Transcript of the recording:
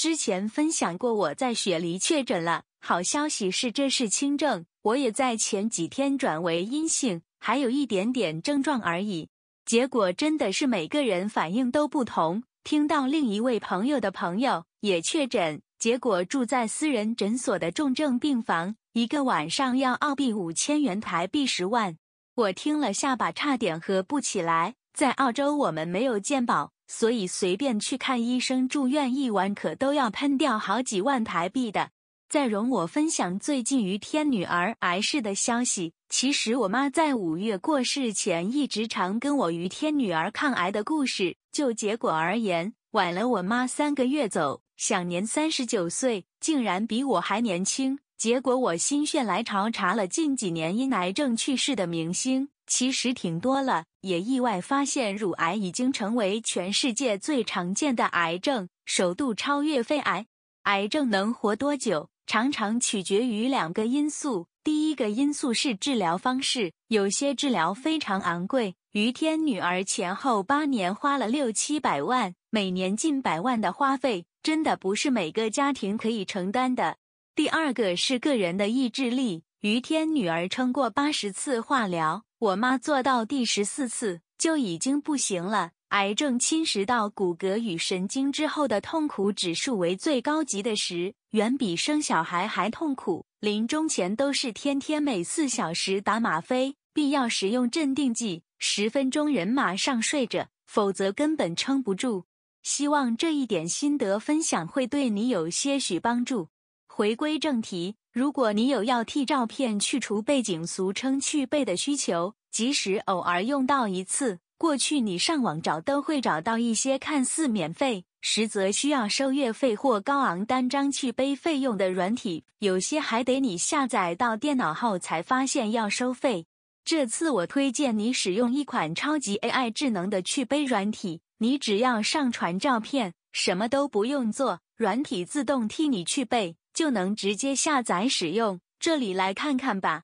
之前分享过我在雪梨确诊了，好消息是这是轻症，我也在前几天转为阴性，还有一点点症状而已。结果真的是每个人反应都不同。听到另一位朋友的朋友也确诊，结果住在私人诊所的重症病房，一个晚上要澳币五千元台币十万，我听了下巴差点合不起来。在澳洲我们没有健保，所以随便去看医生住院一晚可都要喷掉好几万台币的。再容我分享最近于天女儿癌逝的消息。其实我妈在五月过世前一直常跟我于天女儿抗癌的故事。就结果而言，晚了我妈三个月走，享年三十九岁，竟然比我还年轻。结果我心血来潮查了近几年因癌症去世的明星，其实挺多了，也意外发现乳癌已经成为全世界最常见的癌症，首度超越肺癌。癌症能活多久？常常取决于两个因素，第一个因素是治疗方式，有些治疗非常昂贵，于天女儿前后八年花了六七百万，每年近百万的花费，真的不是每个家庭可以承担的。第二个是个人的意志力，于天女儿撑过八十次化疗，我妈做到第十四次就已经不行了。癌症侵蚀到骨骼与神经之后的痛苦指数为最高级的时，远比生小孩还痛苦。临终前都是天天每四小时打吗啡，必要时用镇定剂，十分钟人马上睡着，否则根本撑不住。希望这一点心得分享会对你有些许帮助。回归正题，如果你有要替照片去除背景，俗称去背的需求，即使偶尔用到一次。过去你上网找都会找到一些看似免费，实则需要收月费或高昂单张去背费用的软体，有些还得你下载到电脑后才发现要收费。这次我推荐你使用一款超级 AI 智能的去背软体，你只要上传照片，什么都不用做，软体自动替你去背，就能直接下载使用。这里来看看吧。